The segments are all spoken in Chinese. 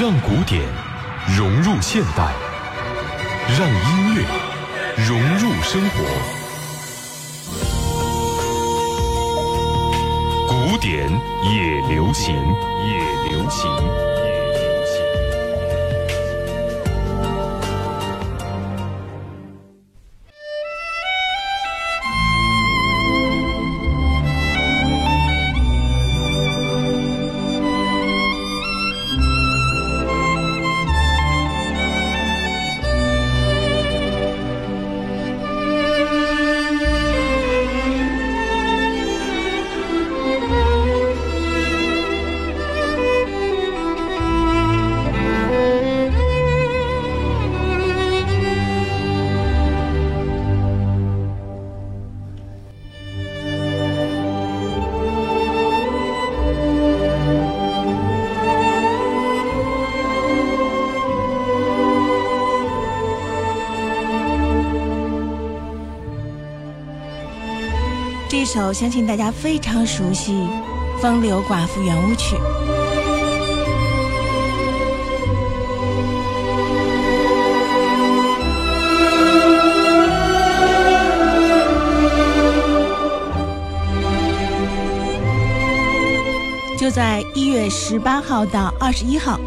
让古典融入现代，让音乐融入生活。古典也流行，也流行。首相信大家非常熟悉《风流寡妇圆舞曲》，就在一月十八号到二十一号，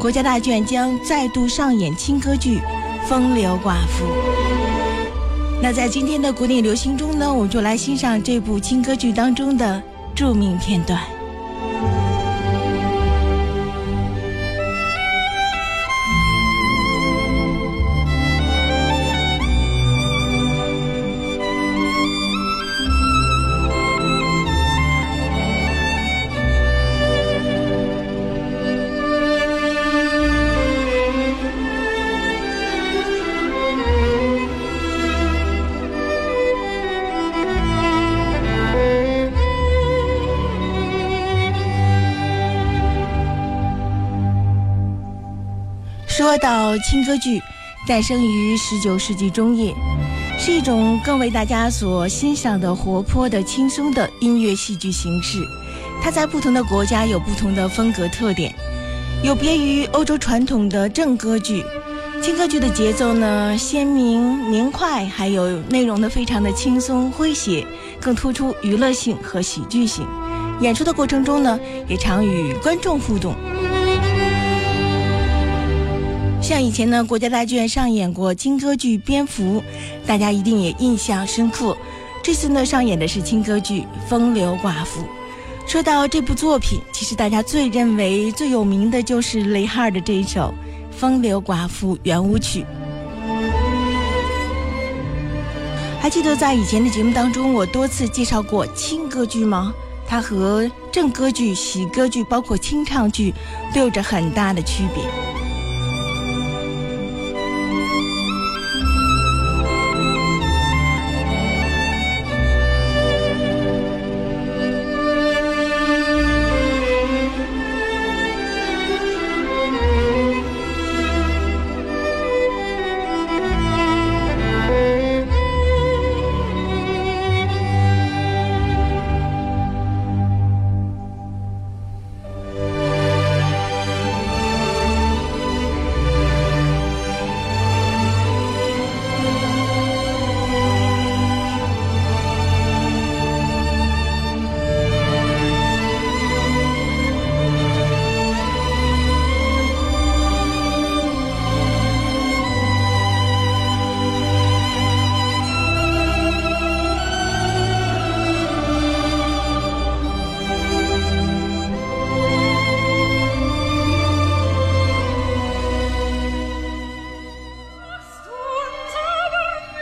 国家大剧院将再度上演轻歌剧《风流寡妇》。那在今天的古典流行中呢，我们就来欣赏这部轻歌剧当中的著名片段。说到轻歌剧，诞生于十九世纪中叶，是一种更为大家所欣赏的活泼的、轻松的音乐戏剧形式。它在不同的国家有不同的风格特点，有别于欧洲传统的正歌剧。轻歌剧的节奏呢鲜明明快，还有内容呢非常的轻松诙谐，更突出娱乐性和喜剧性。演出的过程中呢，也常与观众互动。像以前呢，国家大剧院上演过轻歌剧《蝙蝠》，大家一定也印象深刻。这次呢，上演的是轻歌剧《风流寡妇》。说到这部作品，其实大家最认为最有名的就是雷哈尔的这一首《风流寡妇圆舞曲》。还记得在以前的节目当中，我多次介绍过轻歌剧吗？它和正歌剧、喜歌剧，包括清唱剧，都有着很大的区别。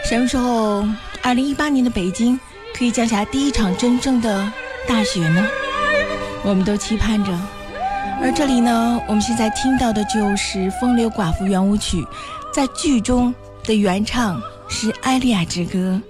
什么时候，二零一八年的北京可以降下第一场真正的大雪呢？我们都期盼着。而这里呢，我们现在听到的就是《风流寡妇圆舞曲》，在剧中的原唱是《艾丽亚之歌》。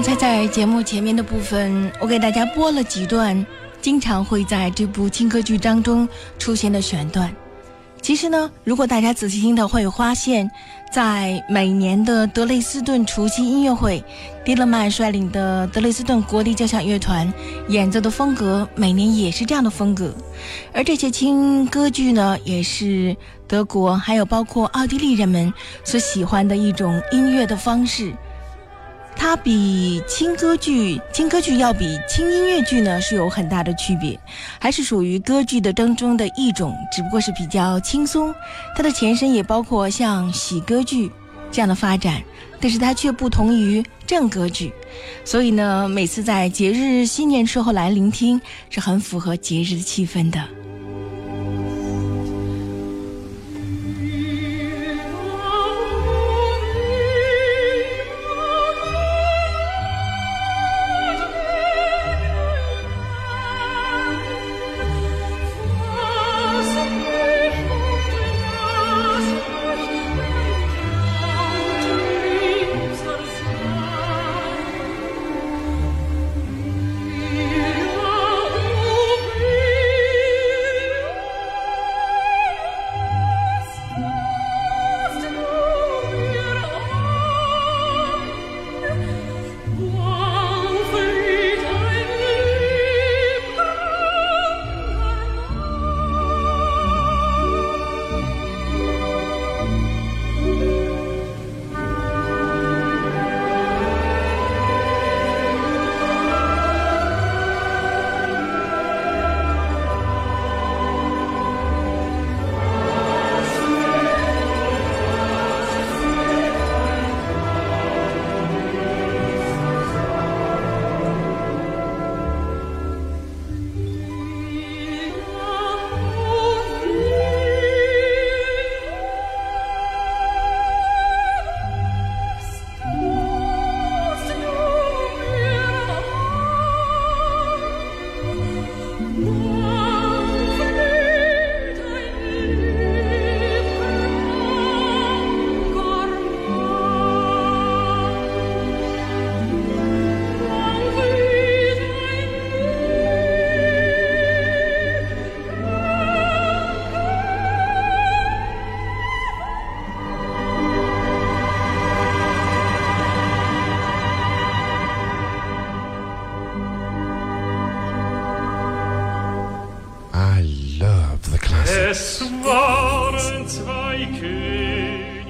刚才在节目前面的部分，我给大家播了几段经常会在这部轻歌剧当中出现的选段。其实呢，如果大家仔细听的会发现，在每年的德累斯顿除夕音乐会，迪勒曼率领的德累斯顿国立交响乐团演奏的风格，每年也是这样的风格。而这些轻歌剧呢，也是德国还有包括奥地利人们所喜欢的一种音乐的方式。它比轻歌剧，轻歌剧要比轻音乐剧呢是有很大的区别，还是属于歌剧的当中的一种，只不过是比较轻松。它的前身也包括像喜歌剧这样的发展，但是它却不同于正歌剧，所以呢，每次在节日新年时候来聆听，是很符合节日的气氛的。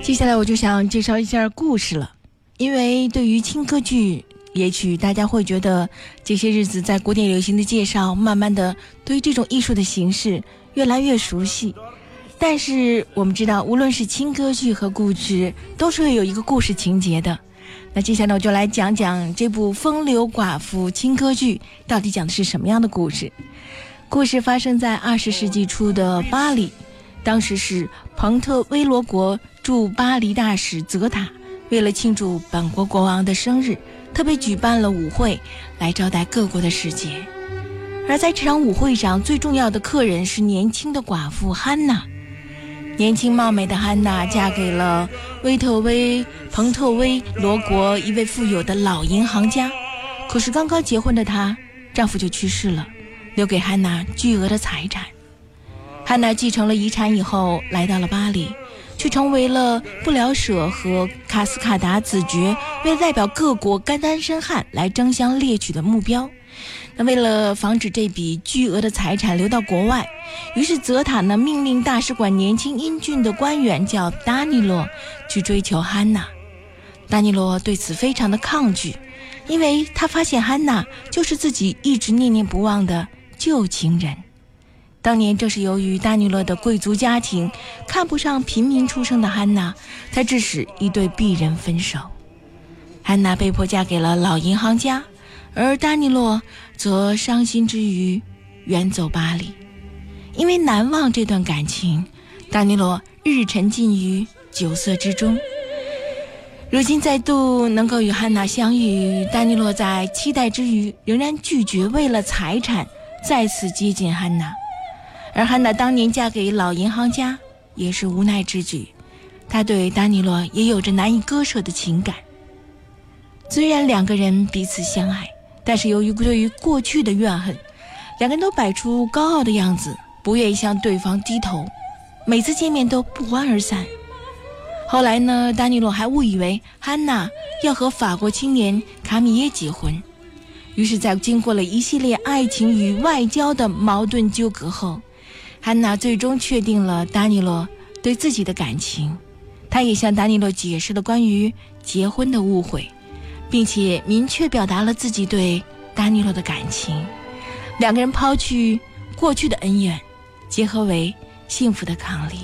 接下来我就想介绍一下故事了，因为对于轻歌剧，也许大家会觉得这些日子在古典流行的介绍，慢慢的对于这种艺术的形式越来越熟悉。但是我们知道，无论是轻歌剧和故事，都是会有一个故事情节的。那接下来我就来讲讲这部《风流寡妇》轻歌剧到底讲的是什么样的故事。故事发生在二十世纪初的巴黎。当时是彭特威罗国驻巴黎大使泽塔，为了庆祝本国国王的生日，特别举办了舞会来招待各国的使节。而在这场舞会上，最重要的客人是年轻的寡妇汉娜。年轻貌美的汉娜嫁给了威特威彭特威罗国一位富有的老银行家，可是刚刚结婚的她，丈夫就去世了，留给汉娜巨额的财产。汉娜继承了遗产以后，来到了巴黎，却成为了布辽舍和卡斯卡达子爵为代表各国干单身汉来争相猎取的目标。那为了防止这笔巨额的财产流到国外，于是泽塔呢命令大使馆年轻英俊的官员叫达尼洛去追求汉娜。达尼洛对此非常的抗拒，因为他发现汉娜就是自己一直念念不忘的旧情人。当年正是由于丹尼洛的贵族家庭看不上平民出身的汉娜，才致使一对璧人分手。汉娜被迫嫁给了老银行家，而丹尼洛则伤心之余远走巴黎。因为难忘这段感情，丹尼洛日沉浸于酒色之中。如今再度能够与汉娜相遇，丹尼洛在期待之余仍然拒绝为了财产再次接近汉娜。而汉娜当年嫁给老银行家也是无奈之举，她对达尼洛也有着难以割舍的情感。虽然两个人彼此相爱，但是由于对于过去的怨恨，两个人都摆出高傲的样子，不愿意向对方低头，每次见面都不欢而散。后来呢，丹尼洛还误以为汉娜要和法国青年卡米耶结婚，于是，在经过了一系列爱情与外交的矛盾纠葛后，汉娜最终确定了丹尼洛对自己的感情。她也向丹尼洛解释了关于结婚的误会，并且明确表达了自己对丹尼洛的感情。两个人抛去过去的恩怨，结合为幸福的伉俪。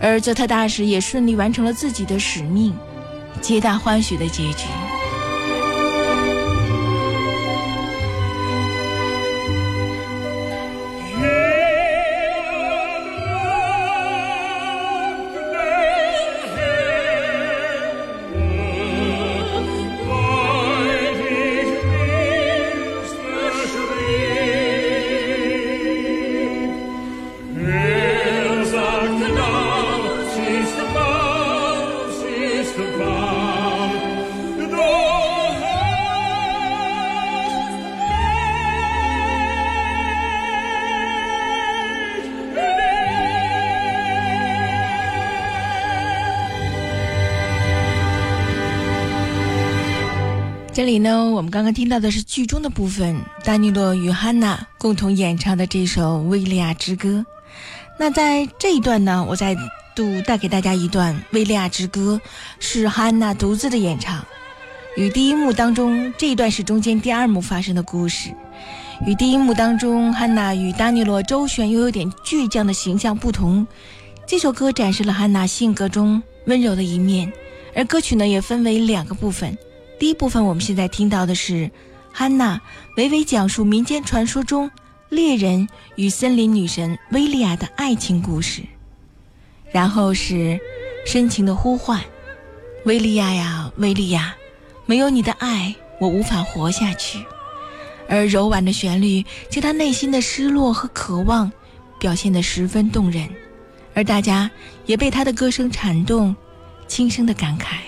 而泽特大使也顺利完成了自己的使命，皆大欢喜的结局。里呢，我们刚刚听到的是剧中的部分，丹尼洛与汉娜共同演唱的这首《维利亚之歌》。那在这一段呢，我再度带给大家一段《维利亚之歌》，是汉娜独自的演唱。与第一幕当中这一段是中间第二幕发生的故事。与第一幕当中汉娜与丹尼洛周旋又有点倔强的形象不同，这首歌展示了汉娜性格中温柔的一面。而歌曲呢，也分为两个部分。第一部分，我们现在听到的是汉娜娓娓讲述民间传说中猎人与森林女神薇利亚的爱情故事，然后是深情的呼唤：“薇利亚呀，薇利亚，没有你的爱，我无法活下去。”而柔婉的旋律将他内心的失落和渴望表现得十分动人，而大家也被他的歌声缠动，轻声的感慨。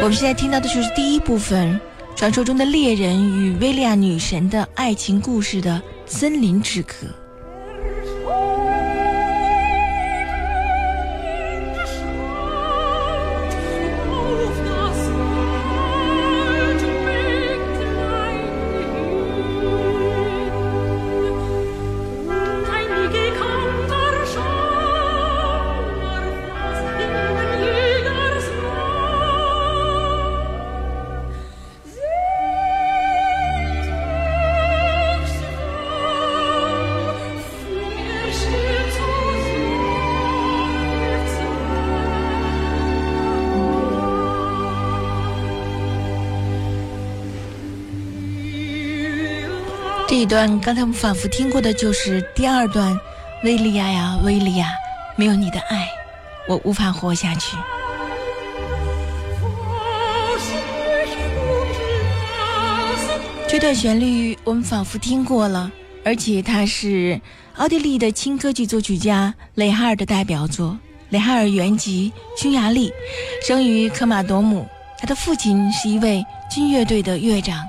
我们现在听到的就是第一部分，传说中的猎人与薇利亚女神的爱情故事的森林之歌。这一段刚才我们反复听过的就是第二段，薇利亚呀，薇利亚，没有你的爱，我无法活下去。这段旋律我们仿佛听过了，而且它是奥地利的轻歌剧作曲家雷哈尔的代表作。雷哈尔原籍匈牙利，生于科马多姆，他的父亲是一位军乐队的乐长。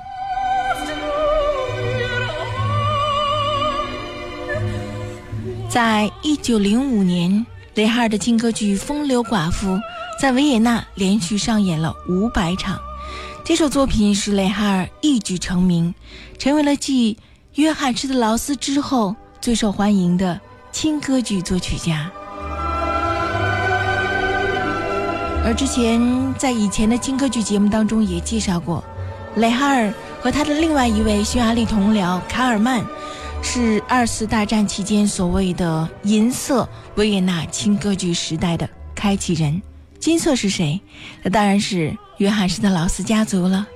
在一九零五年，雷哈尔的轻歌剧《风流寡妇》在维也纳连续上演了五百场。这首作品使雷哈尔一举成名，成为了继约翰施特劳斯之后最受欢迎的轻歌剧作曲家。而之前在以前的轻歌剧节目当中也介绍过，雷哈尔和他的另外一位匈牙利同僚卡尔曼。是二次大战期间所谓的“银色维也纳轻歌剧时代”的开启人。金色是谁？那当然是约翰施特劳斯家族了。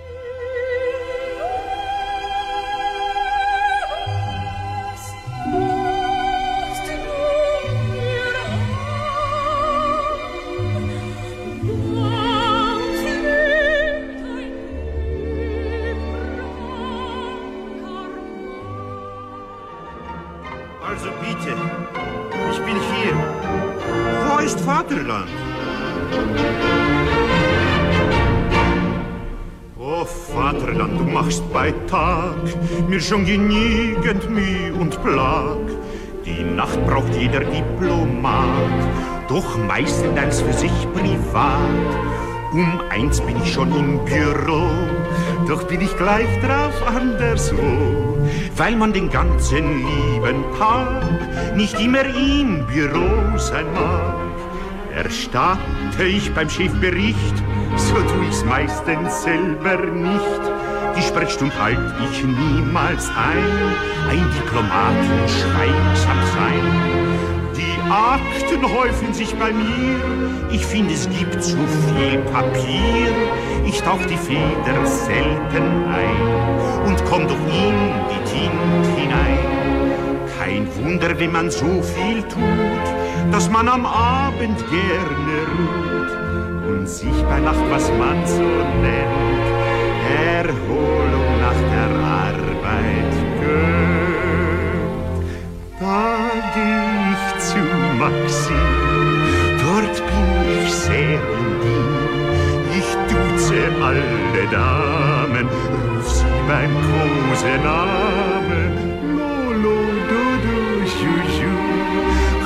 Schon genügend Mühe und Plag. Die Nacht braucht jeder Diplomat, doch meistens für sich privat. Um eins bin ich schon im Büro, doch bin ich gleich drauf anderswo, weil man den ganzen lieben Tag nicht immer im Büro sein mag. Erstatte ich beim Chefbericht, so tu ich's meistens selber nicht. Die Sprechstunde halt ich niemals ein, ein Diplomat muss schweigsam sein. Die Akten häufen sich bei mir, ich finde es gibt zu viel Papier. Ich tauch die Feder selten ein und komm doch in die Tinte hinein. Kein Wunder, wenn man so viel tut, dass man am Abend gerne ruht und sich bei Nacht, was man so nennt, Erholung nach der Arbeit gönnt. Da geh ich zu Maxim, dort bin ich sehr intim. Ich duze alle Damen, ruf sie beim Kosenamen. Lolo, Dodo, Juju,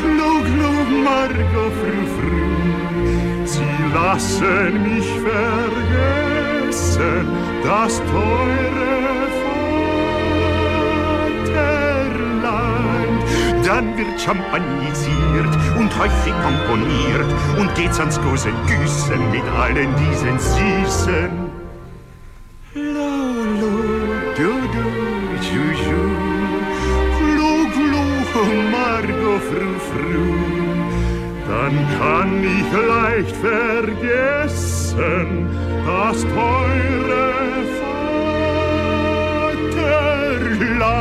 Klo, Klo, Margot, Fru, Fru. Sie lassen mich vergessen, das teure Vaterland. Dann wird champanisiert und häufig komponiert und geht's ans große Güssen mit allen diesen Süßen. Lolo, Dodo, Juju, Glu, Glu, Margot, Fru, Fru. Dann kann ich leicht vergessen das teure Vaterland.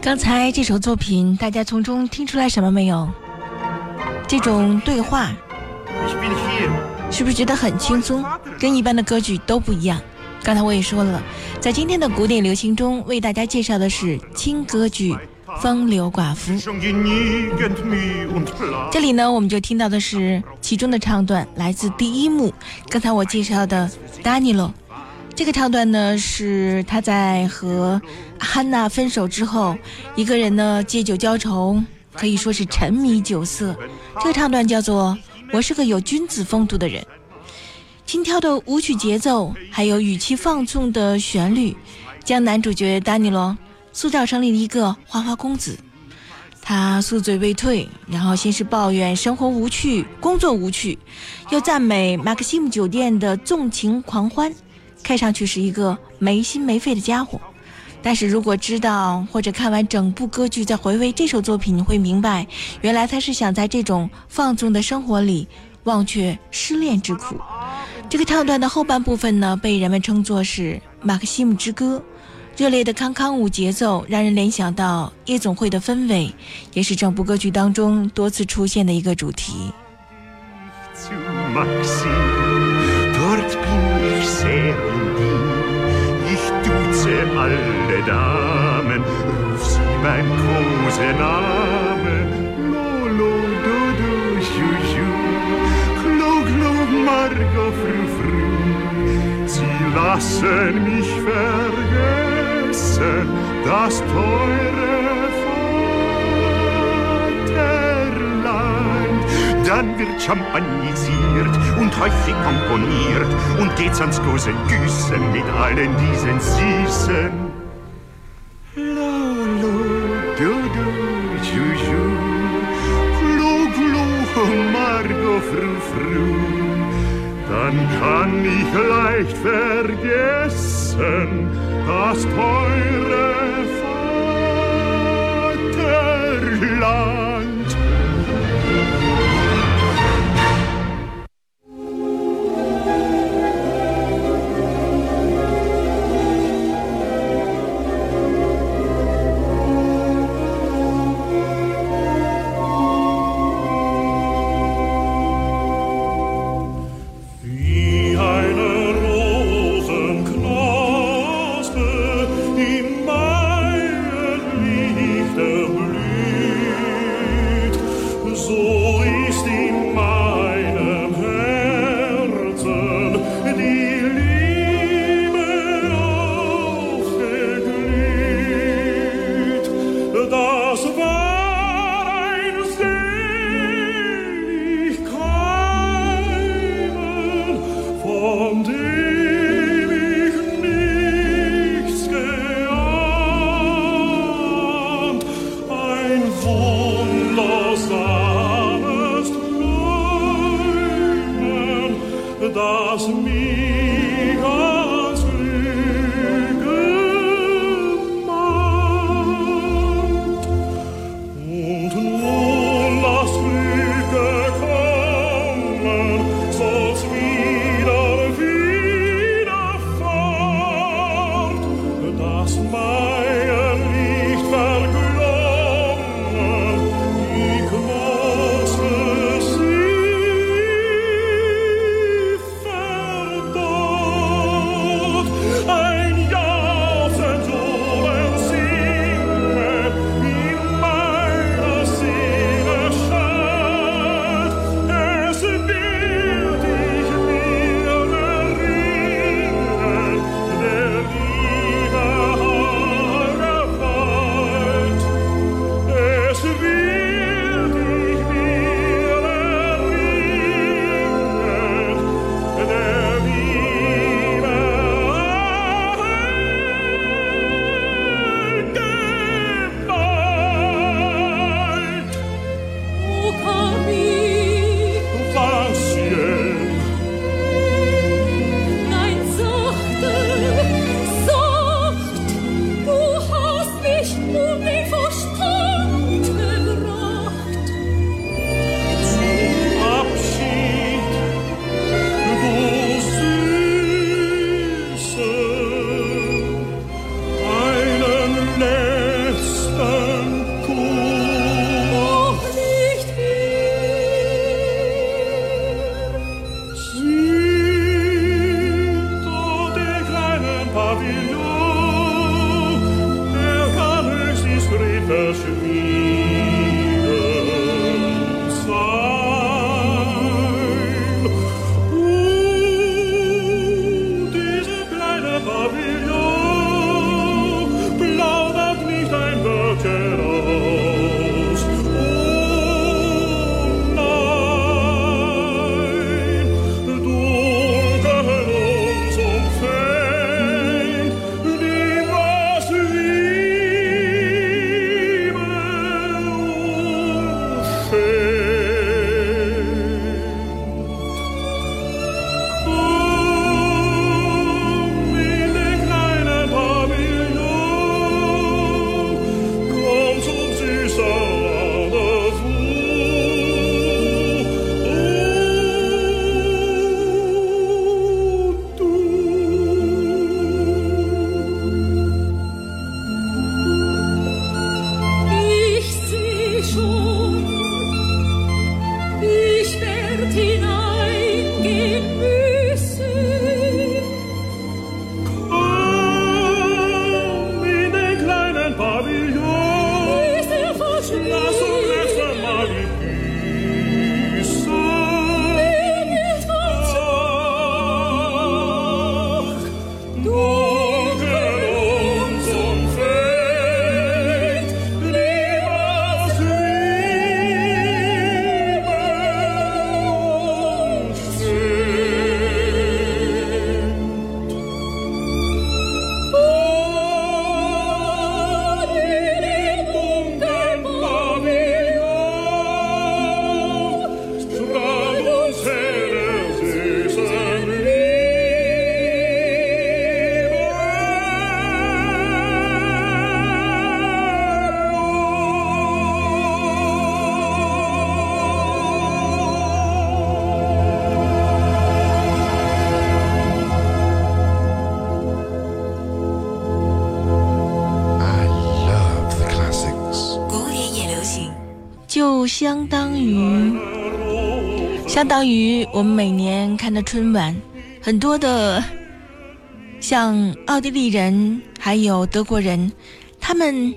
刚才这首作品，大家从中听出来什么没有？这种对话.是不是觉得很轻松？跟一般的歌剧都不一样。刚才我也说了，在今天的古典流行中，为大家介绍的是轻歌剧《风流寡妇》。这里呢，我们就听到的是其中的唱段，来自第一幕。刚才我介绍的达尼洛，这个唱段呢是他在和汉娜分手之后，一个人呢借酒浇愁，可以说是沉迷酒色。这个唱段叫做《我是个有君子风度的人》。轻佻的舞曲节奏，还有语气放纵的旋律，将男主角丹尼罗塑造成了一个花花公子。他宿醉未退，然后先是抱怨生活无趣、工作无趣，又赞美马克西姆酒店的纵情狂欢，看上去是一个没心没肺的家伙。但是如果知道或者看完整部歌剧再回味这首作品，你会明白，原来他是想在这种放纵的生活里忘却失恋之苦。这个唱段的后半部分呢，被人们称作是马克西姆之歌。热烈的康康舞节奏让人联想到夜总会的氛围，也是整部歌曲当中多次出现的一个主题。Das teure Vaterland. Dann wird champanisiert und häufig komponiert und geht's ans große Güssen mit allen diesen Süßen. Lolo, Dodo, Juju, Glu, Glu, Margot, Fru. Dann kann ich leicht vergessen das teure 相当于我们每年看的春晚，很多的像奥地利人还有德国人，他们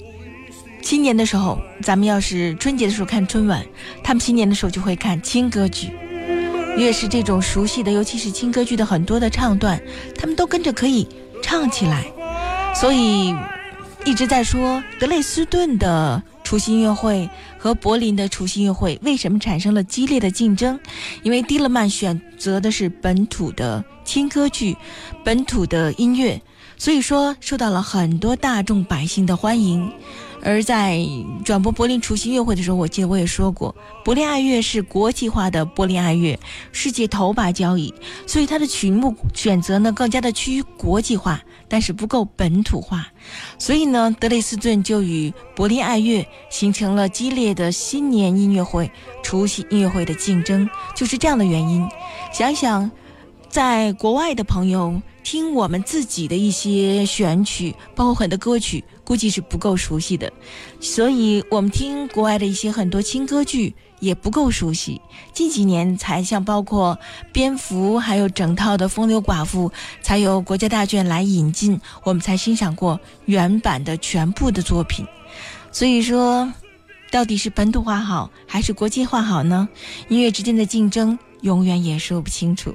新年的时候，咱们要是春节的时候看春晚，他们新年的时候就会看轻歌剧。越是这种熟悉的，尤其是轻歌剧的很多的唱段，他们都跟着可以唱起来。所以一直在说德累斯顿的。除夕音乐会和柏林的除夕音乐会为什么产生了激烈的竞争？因为迪勒曼选择的是本土的轻歌剧，本土的音乐，所以说受到了很多大众百姓的欢迎。而在转播柏林除夕音乐会的时候，我记得我也说过，柏林爱乐是国际化的柏林爱乐，世界头把交椅，所以它的曲目选择呢更加的趋于国际化。但是不够本土化，所以呢，德累斯顿就与柏林爱乐形成了激烈的新年音乐会、除夕音乐会的竞争，就是这样的原因。想想，在国外的朋友听我们自己的一些选曲，包括很多歌曲，估计是不够熟悉的，所以我们听国外的一些很多轻歌剧。也不够熟悉，近几年才像包括蝙蝠，还有整套的《风流寡妇》，才有国家大剧院来引进，我们才欣赏过原版的全部的作品。所以说，到底是本土化好还是国际化好呢？音乐之间的竞争永远也说不清楚。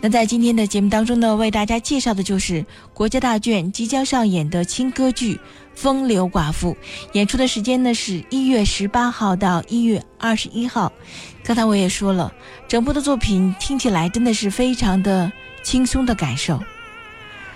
那在今天的节目当中呢，为大家介绍的就是国家大剧院即将上演的轻歌剧。风流寡妇演出的时间呢是一月十八号到一月二十一号。刚才我也说了，整部的作品听起来真的是非常的轻松的感受。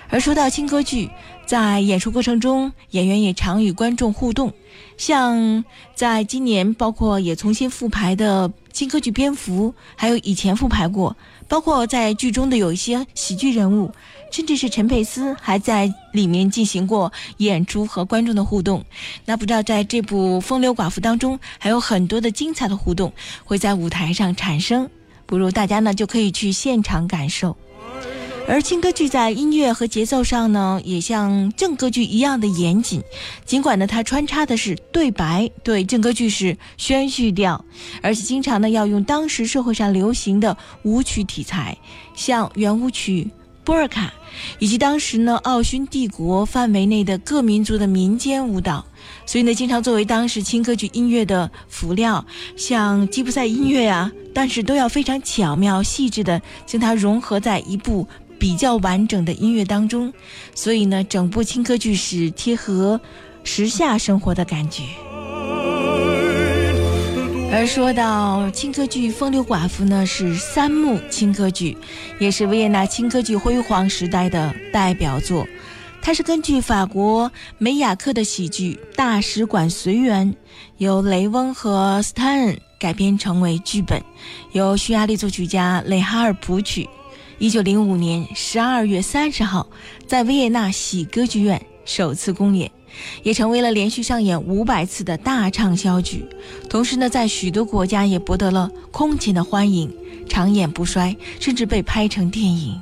而说到轻歌剧，在演出过程中，演员也常与观众互动。像在今年，包括也重新复排的新歌剧《蝙蝠》，还有以前复排过，包括在剧中的有一些喜剧人物。甚至是陈佩斯还在里面进行过演出和观众的互动。那不知道在这部《风流寡妇》当中，还有很多的精彩的互动会在舞台上产生，不如大家呢就可以去现场感受。而轻歌剧在音乐和节奏上呢，也像正歌剧一样的严谨，尽管呢它穿插的是对白，对正歌剧是宣叙调，而且经常呢要用当时社会上流行的舞曲题材，像圆舞曲。波尔卡，以及当时呢奥匈帝国范围内的各民族的民间舞蹈，所以呢经常作为当时轻歌剧音乐的辅料，像吉普赛音乐啊，但是都要非常巧妙细致的将它融合在一部比较完整的音乐当中，所以呢整部轻歌剧是贴合时下生活的感觉。而说到轻歌剧《风流寡妇》呢，是三幕轻歌剧，也是维也纳轻歌剧辉煌时代的代表作。它是根据法国梅雅克的喜剧《大使馆随员》，由雷翁和斯坦恩改编成为剧本，由匈牙利作曲家雷哈尔谱曲。一九零五年十二月三十号，在维也纳喜歌剧院首次公演。也成为了连续上演五百次的大畅销剧，同时呢，在许多国家也博得了空前的欢迎，长演不衰，甚至被拍成电影。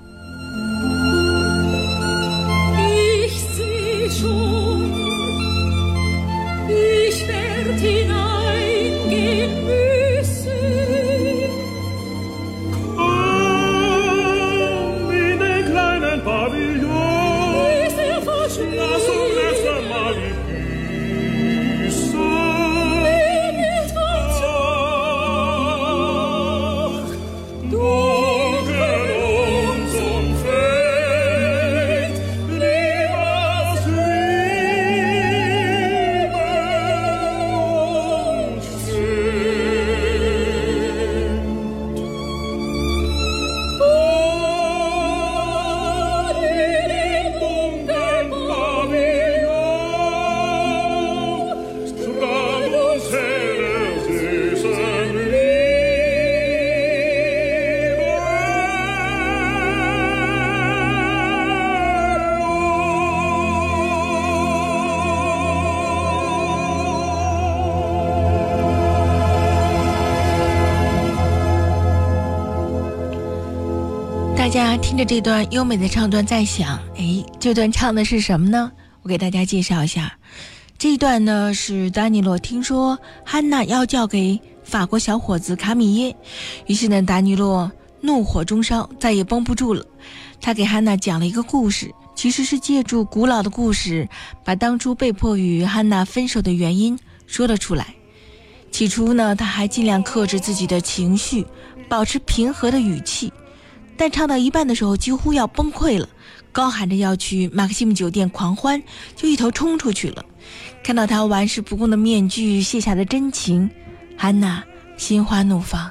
大家听着这段优美的唱段，在想，哎，这段唱的是什么呢？我给大家介绍一下，这一段呢是达尼洛听说汉娜要嫁给法国小伙子卡米耶，于是呢，达尼洛怒火中烧，再也绷不住了。他给汉娜讲了一个故事，其实是借助古老的故事，把当初被迫与汉娜分手的原因说了出来。起初呢，他还尽量克制自己的情绪，保持平和的语气。但唱到一半的时候，几乎要崩溃了，高喊着要去马克西姆酒店狂欢，就一头冲出去了。看到他玩世不恭的面具，卸下的真情，安娜心花怒放。